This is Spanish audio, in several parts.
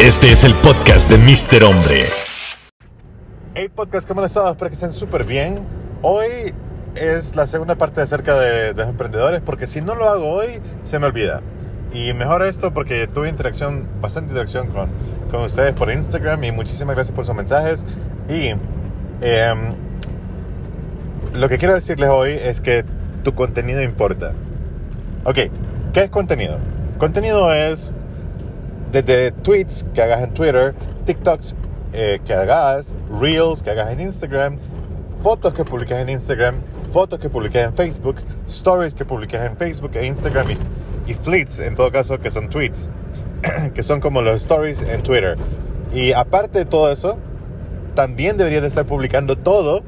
Este es el podcast de Mr. Hombre. Hey podcast, ¿cómo han estado? Espero que estén súper bien. Hoy es la segunda parte acerca de, de los emprendedores, porque si no lo hago hoy, se me olvida. Y mejor esto porque tuve interacción, bastante interacción con, con ustedes por Instagram y muchísimas gracias por sus mensajes. Y em, lo que quiero decirles hoy es que tu contenido importa. Ok, ¿qué es contenido? Contenido es desde tweets que hagas en Twitter, TikToks eh, que hagas, Reels que hagas en Instagram, fotos que publiques en Instagram, fotos que publiques en Facebook, stories que publiques en Facebook e Instagram y, y fleets en todo caso que son tweets, que son como los stories en Twitter. Y aparte de todo eso, también deberías de estar publicando todo,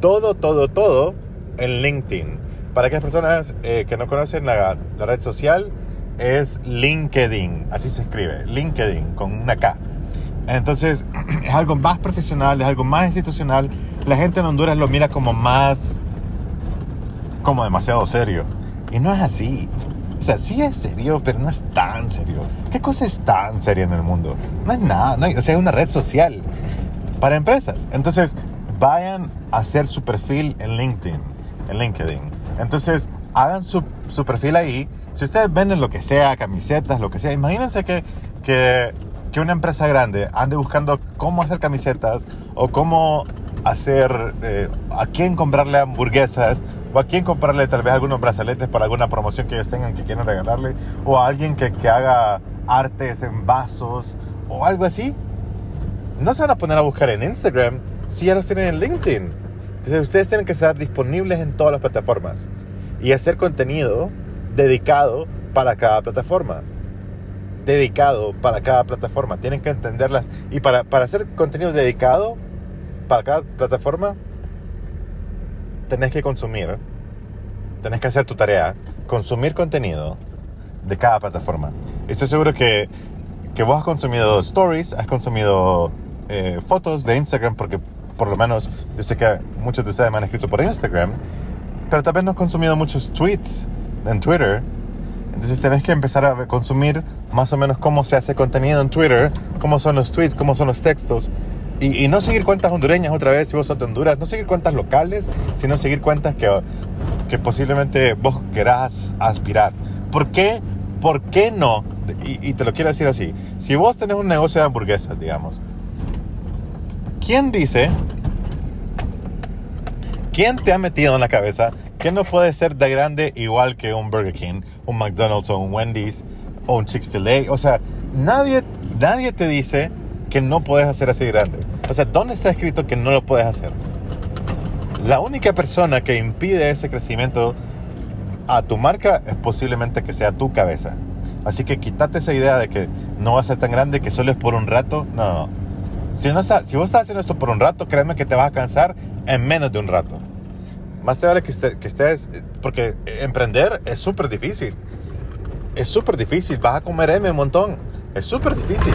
todo, todo, todo en LinkedIn. Para aquellas personas eh, que no conocen la, la red social, es LinkedIn, así se escribe, LinkedIn con una K. Entonces es algo más profesional, es algo más institucional. La gente en Honduras lo mira como más, como demasiado serio. Y no es así. O sea, sí es serio, pero no es tan serio. ¿Qué cosa es tan seria en el mundo? No es nada. No hay- o sea, es una red social para empresas. Entonces, vayan a hacer su perfil en LinkedIn. En LinkedIn. Entonces, hagan su, su perfil ahí. Si ustedes venden lo que sea, camisetas, lo que sea, imagínense que, que, que una empresa grande ande buscando cómo hacer camisetas o cómo hacer, eh, a quién comprarle hamburguesas o a quién comprarle tal vez algunos brazaletes para alguna promoción que ellos tengan que quieran regalarle o a alguien que, que haga artes en vasos o algo así no se van a poner a buscar en Instagram si ya los tienen en LinkedIn. Entonces ustedes tienen que estar disponibles en todas las plataformas y hacer contenido dedicado para cada plataforma. Dedicado para cada plataforma. Tienen que entenderlas. Y para, para hacer contenido dedicado para cada plataforma, tenés que consumir, tenés que hacer tu tarea, consumir contenido de cada plataforma. Estoy seguro que, que vos has consumido stories, has consumido eh, fotos de Instagram, porque por lo menos yo sé que muchos de ustedes me han escrito por Instagram, pero tal vez no has consumido muchos tweets en Twitter. Entonces tenés que empezar a consumir más o menos cómo se hace contenido en Twitter, cómo son los tweets, cómo son los textos. Y, y no seguir cuentas hondureñas otra vez si vos sos de Honduras, no seguir cuentas locales, sino seguir cuentas que, que posiblemente vos querás aspirar. ¿Por qué? ¿Por qué no? Y, y te lo quiero decir así. Si vos tenés un negocio de hamburguesas, digamos, ¿quién dice ¿Quién te ha metido en la cabeza que no puede ser de grande igual que un Burger King, un McDonald's o un Wendy's o un Chick-fil-A? O sea, nadie, nadie te dice que no puedes hacer así de grande. O sea, ¿dónde está escrito que no lo puedes hacer? La única persona que impide ese crecimiento a tu marca es posiblemente que sea tu cabeza. Así que quítate esa idea de que no va a ser tan grande, que solo es por un rato. No, no. Si, no está, si vos estás haciendo esto por un rato, créeme que te vas a cansar en menos de un rato. Más te vale que, esté- que estés, porque emprender es súper difícil. Es súper difícil, vas a comer M un montón. Es súper difícil.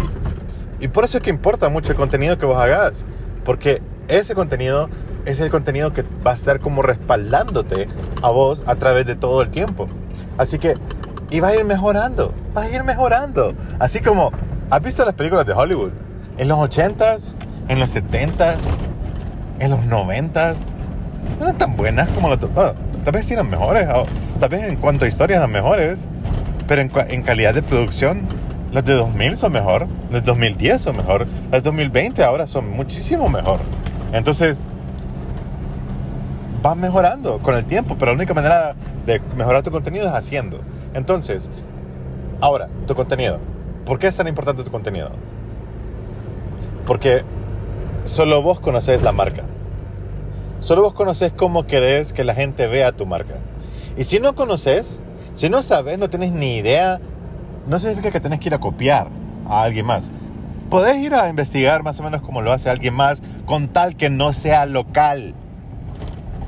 Y por eso es que importa mucho el contenido que vos hagas. Porque ese contenido es el contenido que va a estar como respaldándote a vos a través de todo el tiempo. Así que, y vas a ir mejorando, vas a ir mejorando. Así como, ¿has visto las películas de Hollywood? En los 80s, en los 70s, en los 90s, no eran tan buenas como las... bueno, tal vez sí eran mejores, o tal vez en cuanto a historia eran mejores, pero en, en calidad de producción, las de 2000 son mejor, las de 2010 son mejor, las de 2020 ahora son muchísimo mejor. Entonces, vas mejorando con el tiempo, pero la única manera de mejorar tu contenido es haciendo. Entonces, ahora, tu contenido. ¿Por qué es tan importante tu contenido? Porque solo vos conoces la marca. Solo vos conoces cómo querés que la gente vea tu marca. Y si no conoces, si no sabes, no tenés ni idea, no significa que tenés que ir a copiar a alguien más. Podés ir a investigar más o menos como lo hace alguien más, con tal que no sea local,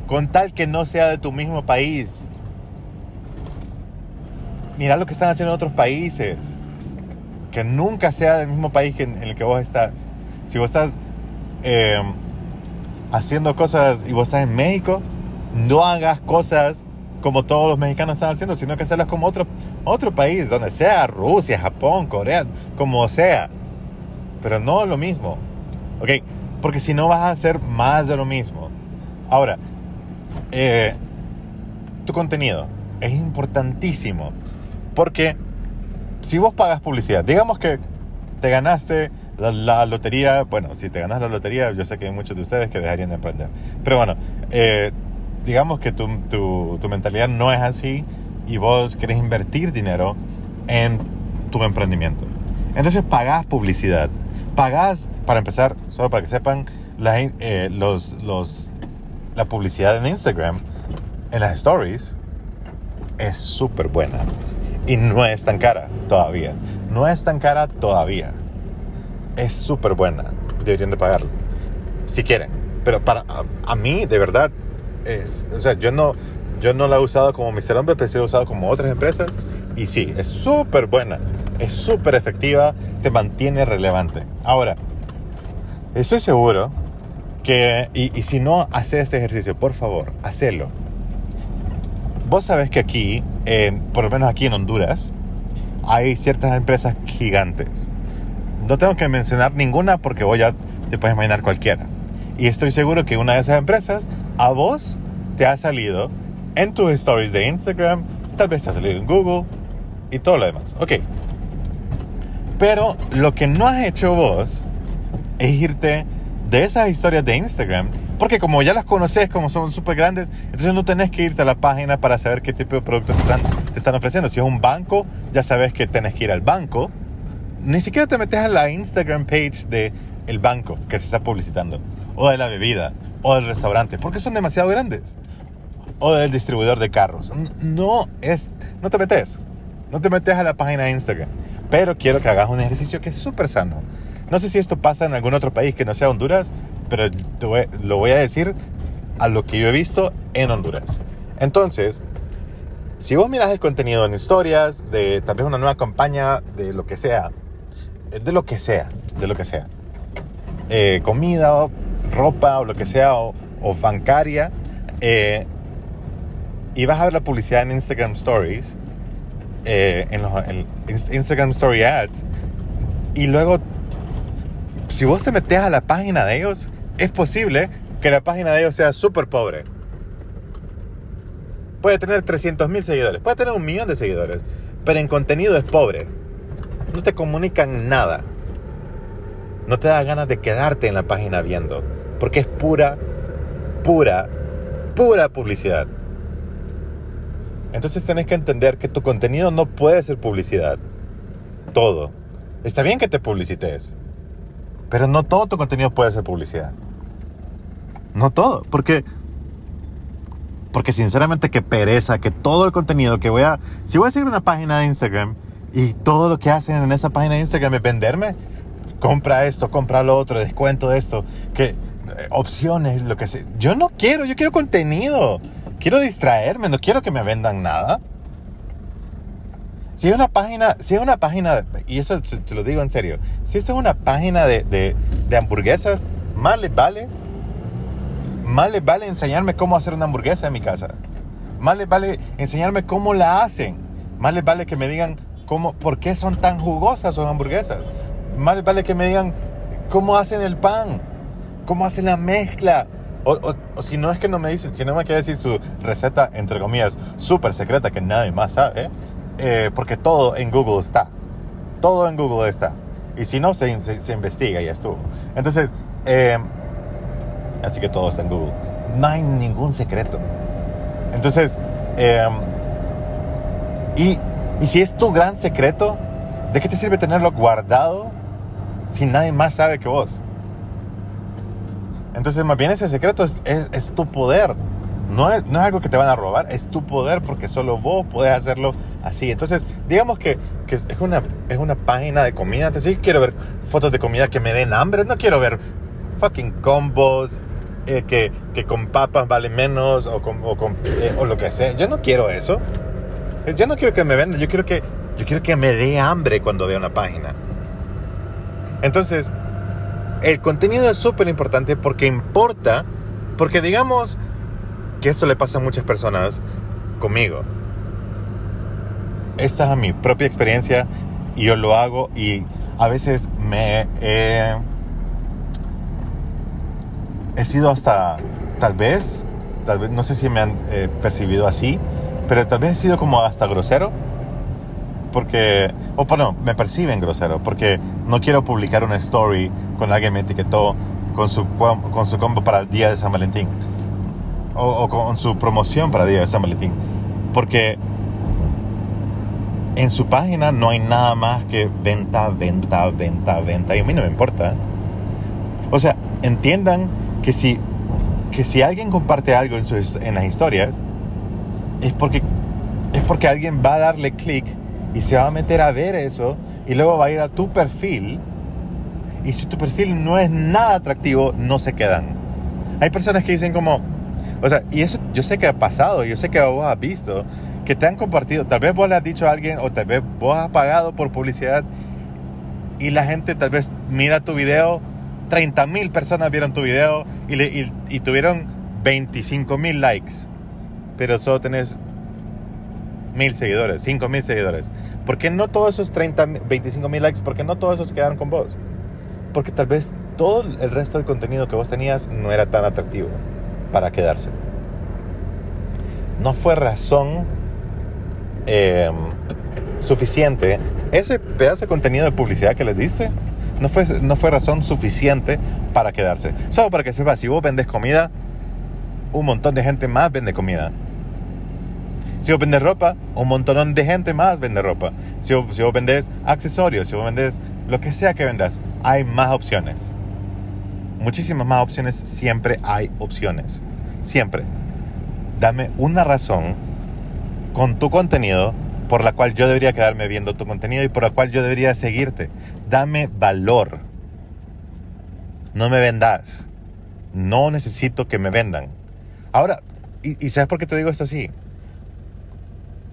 con tal que no sea de tu mismo país. Mira lo que están haciendo en otros países, que nunca sea del mismo país en el que vos estás. Si vos estás eh, haciendo cosas y vos estás en México, no hagas cosas como todos los mexicanos están haciendo, sino que hacerlas como otro, otro país, donde sea, Rusia, Japón, Corea, como sea. pero no lo mismo. ¿Ok? Porque si no vas a hacer más de lo mismo. Ahora, eh, tu contenido es importantísimo. Porque si vos pagas publicidad, digamos que te ganaste la, lotería, bueno, si te ganas la lotería, yo sé que hay muchos de ustedes que dejarían de emprender. Pero bueno, eh, digamos que tu, tu, tu, mentalidad no es así y vos querés invertir dinero en tu emprendimiento. Entonces pagás publicidad. Pagás, para empezar, solo para que sepan, la, eh, los, los, la publicidad en Instagram, en las stories, es súper buena. Y no es tan cara todavía. No es tan cara todavía. Es súper buena. Deberían de pagarlo. Si quieren. Pero para a, mí, de verdad, es, o sea, yo no, yo no la he usado como Mr. Hombre, pero sí he usado como otras empresas. Y sí, es súper buena. Es súper efectiva. Te mantiene relevante. Ahora, estoy seguro que, y, si no haces este ejercicio, por favor, hacelo. Vos sabés que aquí, por lo menos aquí en Honduras, hay ciertas empresas gigantes. No tengo que mencionar ninguna porque vos ya te puedes imaginar cualquiera. Y estoy seguro que una de esas empresas a vos te ha salido en tus stories de Instagram, tal vez te ha salido en Google y todo lo demás. Ok. Pero lo que no has hecho vos es irte de esas historias de Instagram, porque como ya las conoces, como son súper grandes, entonces no tenés que irte a la página para saber qué tipo de productos te están, te están ofreciendo. Si es un banco, ya sabes que tenés que ir al banco. Ni siquiera te metes a la Instagram page de el banco que se está publicitando, o de la bebida, o del restaurante, porque son demasiado grandes. O del distribuidor de carros. No es, no te metes. No te metes a la página de Instagram. Pero quiero que hagas un ejercicio que es súper sano no sé si esto pasa en algún otro país que no sea Honduras, pero lo voy a decir a lo que yo he visto en Honduras. Entonces, si vos miras el contenido en historias, de tal vez una nueva campaña, de lo que sea, eh, de lo que sea, de lo que sea, eh, comida, ropa o lo que sea, o, bancaria, eh, y vas a ver la publicidad en Instagram Stories, en los en Instagram Story Ads, y luego si vos te metes a la página de ellos, es posible que la página de ellos sea súper pobre. Puede tener 300 mil seguidores, puede tener un millón de seguidores, pero en contenido es pobre. No te comunican nada. No te da ganas de quedarte en la página viendo, porque es pura, pura, pura publicidad. Entonces tenés que entender que tu contenido no puede ser publicidad. Todo. Está bien que te publicites. Pero no todo tu contenido puede ser publicidad. No todo, porque porque sinceramente que pereza que todo el contenido que voy a si voy a seguir una página de Instagram y todo lo que hacen en esa página de Instagram es venderme, compra esto, compra lo otro, descuento esto, que eh, opciones, lo que sea. Yo no quiero, yo quiero contenido. Quiero distraerme, no quiero que me vendan nada. Si es una página, si es una página, y eso te lo digo en serio, si esta es una página de, de, de hamburguesas, más les vale, más les vale enseñarme cómo hacer una hamburguesa en mi casa. Más les vale enseñarme cómo la hacen. Más les vale que me digan cómo, por qué son tan jugosas sus hamburguesas. Más vale que me digan cómo hacen el pan, cómo hacen la mezcla. O, o, o si no es que no me dicen, si no me quiere decir su receta, entre comillas, súper secreta que nadie más sabe, eh, porque todo en Google está. Todo en Google está. Y si no, se, se, investiga y ya estuvo. Entonces, eh, así que todo está en Google. No hay ningún secreto. Entonces, eh, y, y si es tu gran secreto, ¿de qué te sirve tenerlo guardado si nadie más sabe que vos? Entonces, más bien ese secreto es, tu poder no es, algo que te van a robar, es tu poder porque solo vos podés hacerlo así. Entonces, digamos que, es, una, página de comida. Entonces, sí quiero ver fotos de comida que me den hambre. No quiero ver fucking combos eh, que, que, con papas vale menos o, eh, o lo que sea. Yo no quiero eso. Yo no quiero que me vendan. Yo quiero que, yo quiero que me dé hambre cuando vea una página. Entonces, el contenido es súper importante porque importa. Porque digamos que esto le pasa a muchas personas conmigo. Esta es mi propia experiencia y yo lo hago y a veces me he, he sido hasta, tal vez, tal vez, no sé si me han eh, percibido así, pero tal vez he sido como hasta grosero. Porque, o bueno, me perciben grosero, porque no quiero publicar una story con alguien me etiquetó con su, con su combo para el día de San Valentín. O, o con su promoción para el día de San Valentín. Porque en su página no hay nada más que venta, venta, venta, venta. Y a mí no me importa. O sea, entiendan que si, que si alguien comparte algo en, sus, en las historias, es porque, es porque alguien va a darle clic y se va a meter a ver eso y luego va a ir a tu perfil. Y si tu perfil no es nada atractivo, no se quedan. Hay personas que dicen como, o sea, y eso yo sé que ha pasado, yo sé que vos has visto, que te han compartido, tal vez vos le has dicho a alguien o tal vez vos has pagado por publicidad y la gente tal vez mira tu video, 30 mil personas vieron tu video y, y tuvieron 25 mil likes, pero solo tenés mil seguidores, 5 mil seguidores. ¿Por qué no todos esos 30, 25 mil likes, por qué no todos esos quedaron con vos? Porque tal vez todo el resto del contenido que vos tenías no era tan atractivo para quedarse. No fue razón eh, suficiente ese pedazo de contenido de publicidad que les diste. No fue, no fue razón suficiente para quedarse. Solo para que sepas, si vos vendes comida, un montón de gente más vende comida. Si vos vendes ropa, un montón de gente más vende ropa. Si vos, si vos vendes accesorios, si vos vendes lo que sea que vendas, hay más opciones. Muchísimas más opciones, siempre hay opciones. Siempre. Dame una razón con tu contenido por la cual yo debería quedarme viendo tu contenido y por la cual yo debería seguirte. Dame valor. No me vendas. No necesito que me vendan. Ahora, ¿y, y sabes por qué te digo esto así?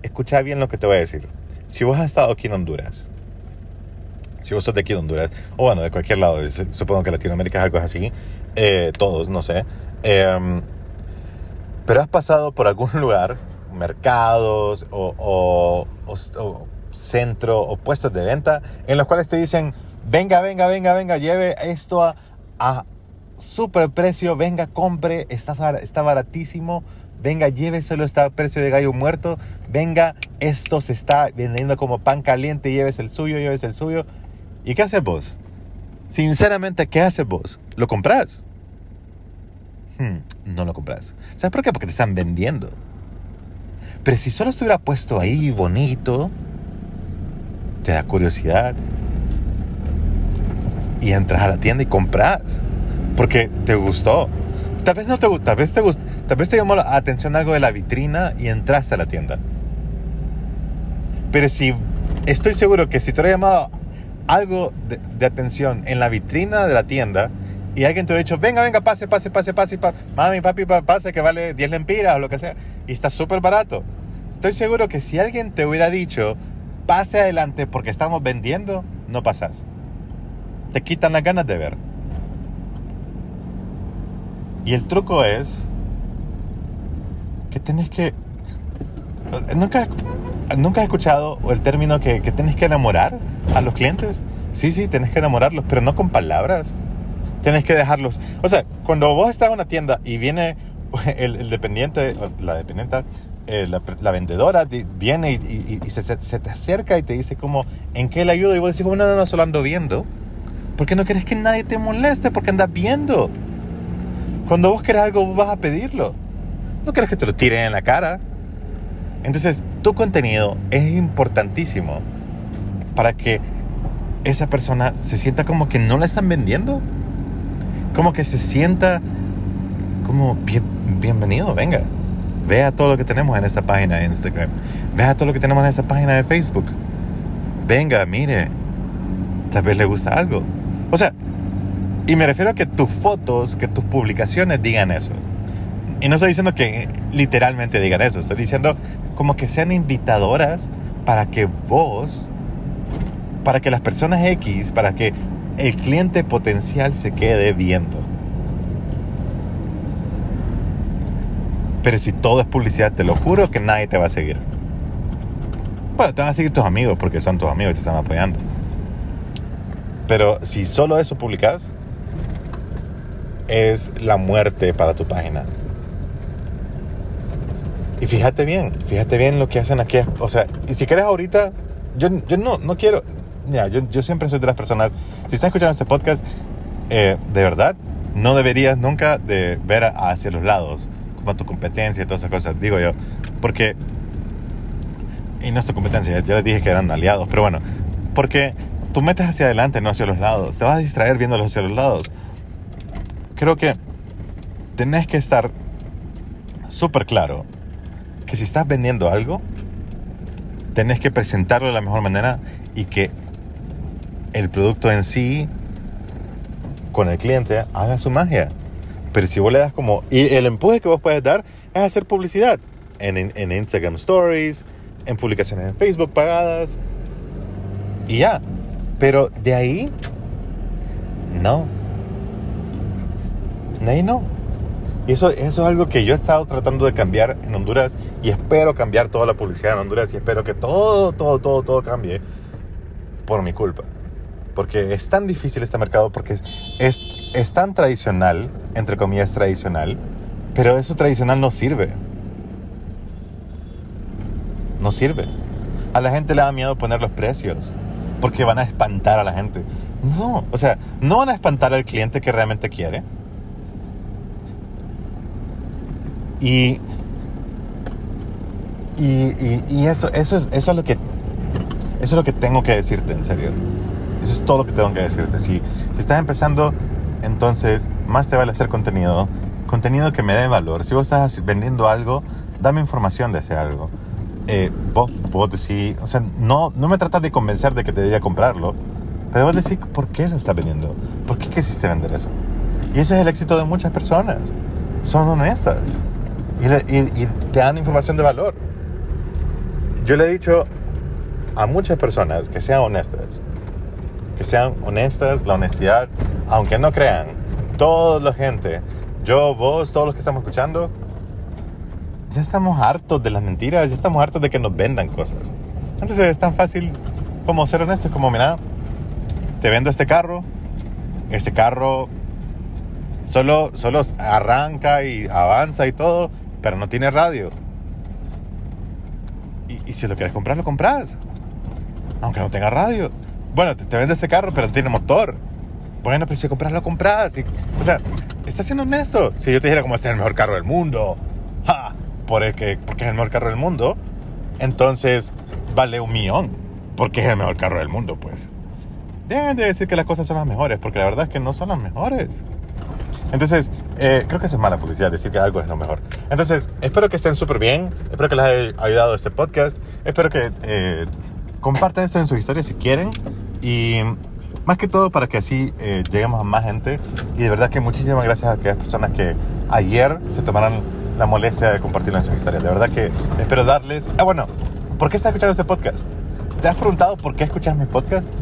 Escucha bien lo que te voy a decir. Si vos has estado aquí en Honduras, si vos sos de aquí de Honduras, o bueno, de cualquier lado, supongo que Latinoamérica es algo así, eh, todos, no sé, eh, pero has pasado por algún lugar, mercados o, o, o, o centro o puestos de venta, en los cuales te dicen, venga, venga, venga, venga, lleve esto a, a super precio, venga, compre, está, está baratísimo, venga, lléveselo, está a precio de gallo muerto, venga, esto se está vendiendo como pan caliente, lleves el suyo, lleves el suyo. ¿Y qué haces vos? Sinceramente, ¿qué haces vos? ¿Lo compras? Hmm, no lo compras. ¿Sabes por qué? Porque te están vendiendo. Pero si solo estuviera puesto ahí bonito, te da curiosidad. Y entras a la tienda y compras. Porque te gustó. Tal vez no te tal vez te gusta, tal vez te llamó la atención algo de la vitrina y entraste a la tienda. Pero si estoy seguro que si te hubiera llamado algo de, atención en la vitrina de la tienda y alguien te hubiera dicho, venga, venga, pase, pase, pase, pase, pase mami, papi, pase, que vale 10 lempiras o lo que sea, y está súper barato. Estoy seguro que si alguien te hubiera dicho, pase adelante porque estamos vendiendo, no pasas. Te quitan las ganas de ver. Y el truco es tenés que... ¿Nunca, nunca has escuchado el término que, que tenés que enamorar a los clientes? Sí, sí, tenés que enamorarlos, pero no con palabras. Tenés que dejarlos... O sea, cuando vos estás en una tienda y viene el, dependiente, la dependiente, eh, la, vendedora viene y, se, te acerca y te dice como, ¿en qué le ayudo? Y vos decís como, no, no, solo ando viendo. Porque no querés que nadie te moleste, porque andas viendo. Cuando vos querés algo, vas a pedirlo. No querés que te lo tiren en la cara. Entonces, tu contenido es importantísimo para que esa persona se sienta como que no la están vendiendo. Como que se sienta como bien, bienvenido, venga. Vea todo lo que tenemos en esta página de Instagram. Vea todo lo que tenemos en esta página de Facebook. Venga, mire. Tal vez le gusta algo. O sea, y me refiero a que tus fotos, que tus publicaciones digan eso. Y no estoy diciendo que literalmente digan eso, estoy diciendo como que sean invitadoras para que vos, para que las personas X, para que el cliente potencial se quede viendo. Pero si todo es publicidad, te lo juro que nadie te va a seguir. Bueno, te van a seguir tus amigos porque son tus amigos y te están apoyando. Pero si solo eso publicas, es la muerte para tu página. Y fíjate bien, fíjate bien lo que hacen aquí. O sea, y si quieres ahorita, yo, yo no, no quiero, ya, yo, yo siempre soy de las personas, si estás escuchando este podcast, eh, de verdad, no deberías nunca de ver hacia los lados, como tu competencia y todas esas cosas, digo yo, porque, y no es tu competencia, ya les dije que eran aliados, pero bueno, porque tú metes hacia adelante, no hacia los lados, te vas a distraer viéndolos hacia los lados. Creo que tenés que estar súper claro que si estás vendiendo algo, tenés que presentarlo de la mejor manera y que el producto en sí con el cliente haga su magia. Pero si vos le das como... Y el empuje que vos puedes dar es hacer publicidad en, en, Instagram Stories, en publicaciones en Facebook pagadas. Y ya. Pero de ahí... No. De ahí no. Y eso, eso es algo que yo he estado tratando de cambiar en Honduras y espero cambiar toda la publicidad en Honduras y espero que todo, todo, todo, todo cambie por mi culpa. Porque es tan difícil este mercado, porque es, es tan tradicional, entre comillas tradicional, pero eso tradicional no sirve. No sirve. A la gente le da miedo poner los precios, porque van a espantar a la gente. No, o sea, no van a espantar al cliente que realmente quiere Y, y, y, eso, eso, es, eso, es lo que, eso es lo que tengo que decirte, en serio. Eso es todo lo que tengo que decirte. Si, si estás empezando, entonces más te vale hacer contenido. Contenido que me dé valor. Si vos estás vendiendo algo, dame información de ese algo. Eh, vos, vos decís, o sea, no, no me tratas de convencer de que te debería comprarlo, pero vos decís, ¿por qué lo estás vendiendo? ¿Por qué quisiste vender eso? Y ese es el éxito de muchas personas. Son honestas y, te dan información de valor. Yo le he dicho a muchas personas que sean honestas, que sean honestas, la honestidad, aunque no crean, toda la gente, yo, vos, todos los que estamos escuchando, ya estamos hartos de las mentiras, ya estamos hartos de que nos vendan cosas. Entonces es tan fácil como ser honesto, como mira, te vendo este carro, este carro solo, solo arranca y avanza y todo, pero no tiene radio. Y, si lo quieres comprar, lo compras. Aunque no tenga radio. Bueno, te, vende este carro, pero tiene motor. Bueno, pues si compras, lo compras. o sea, está siendo honesto. Si yo te dijera como este es el mejor carro del mundo, ja, porque, porque es el mejor carro del mundo, entonces vale un millón. Porque es el mejor carro del mundo, pues. Deben de decir que las cosas son las mejores, porque la verdad es que no son las mejores. Entonces, eh, creo que es mala publicidad decir que algo es lo mejor. Entonces, espero que estén súper bien. Espero que les haya ayudado este podcast. Espero que eh, compartan esto en su historia si quieren. Y más que todo para que así eh, lleguemos a más gente. Y de verdad que muchísimas gracias a aquellas personas que ayer se tomaron la molestia de compartirlo en su historia. De verdad que espero darles... Ah, bueno, ¿por qué estás escuchando este podcast? ¿Te has preguntado por qué escuchas mi podcast?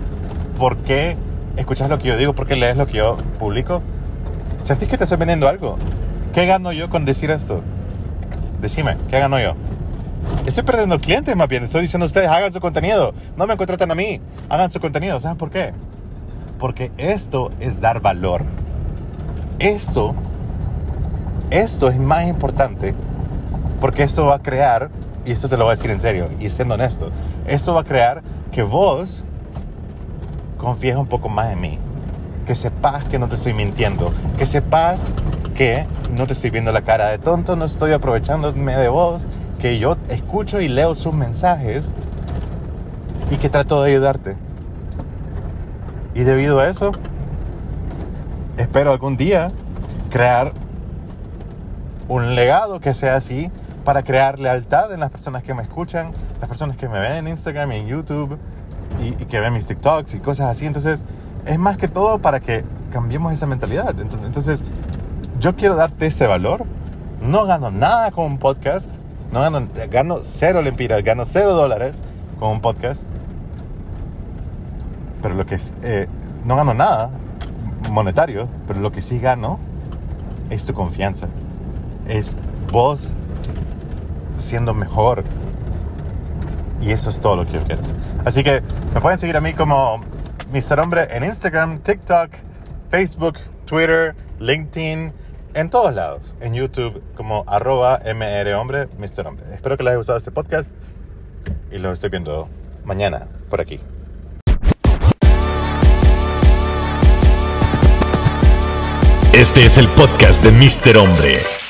¿Por qué escuchas lo que yo digo? ¿Por qué lees lo que yo publico? ¿Sentís que te estoy vendiendo algo? ¿Qué gano yo con decir esto? Decime, ¿qué gano yo? Estoy perdiendo clientes más bien. Estoy diciendo a ustedes, hagan su contenido. No me contraten a mí. Hagan su contenido. ¿Saben por qué? Porque esto es dar valor. Esto, esto es más importante porque esto va a crear, y esto te lo voy a decir en serio, y siendo honesto, esto va a crear que vos confíes un poco más en mí que sepas que no te estoy mintiendo, que sepas que no te estoy viendo la cara de tonto, no estoy aprovechándome de vos, que yo escucho y leo sus mensajes y que trato de ayudarte. Y debido a eso, espero algún día crear un legado que sea así para crear lealtad en las personas que me escuchan, las personas que me ven en Instagram y en YouTube y, y que ven mis TikToks y cosas así. Entonces, es más que todo para que cambiemos esa mentalidad. Entonces, yo quiero darte ese valor. No gano nada con un podcast. No gano, gano cero lempiras, gano cero dólares con un podcast. Pero lo que es, eh, no gano nada monetario, pero lo que sí gano es tu confianza. Es vos siendo mejor. Y eso es todo lo que yo quiero. Así que me pueden seguir a mí como Mr. Hombre en Instagram, TikTok, Facebook, Twitter, LinkedIn, en todos lados. En YouTube como arroba mrhombre, Mr. Hombre. Espero que les haya gustado este podcast y lo estoy viendo mañana por aquí. Este es el podcast de Mr. Hombre.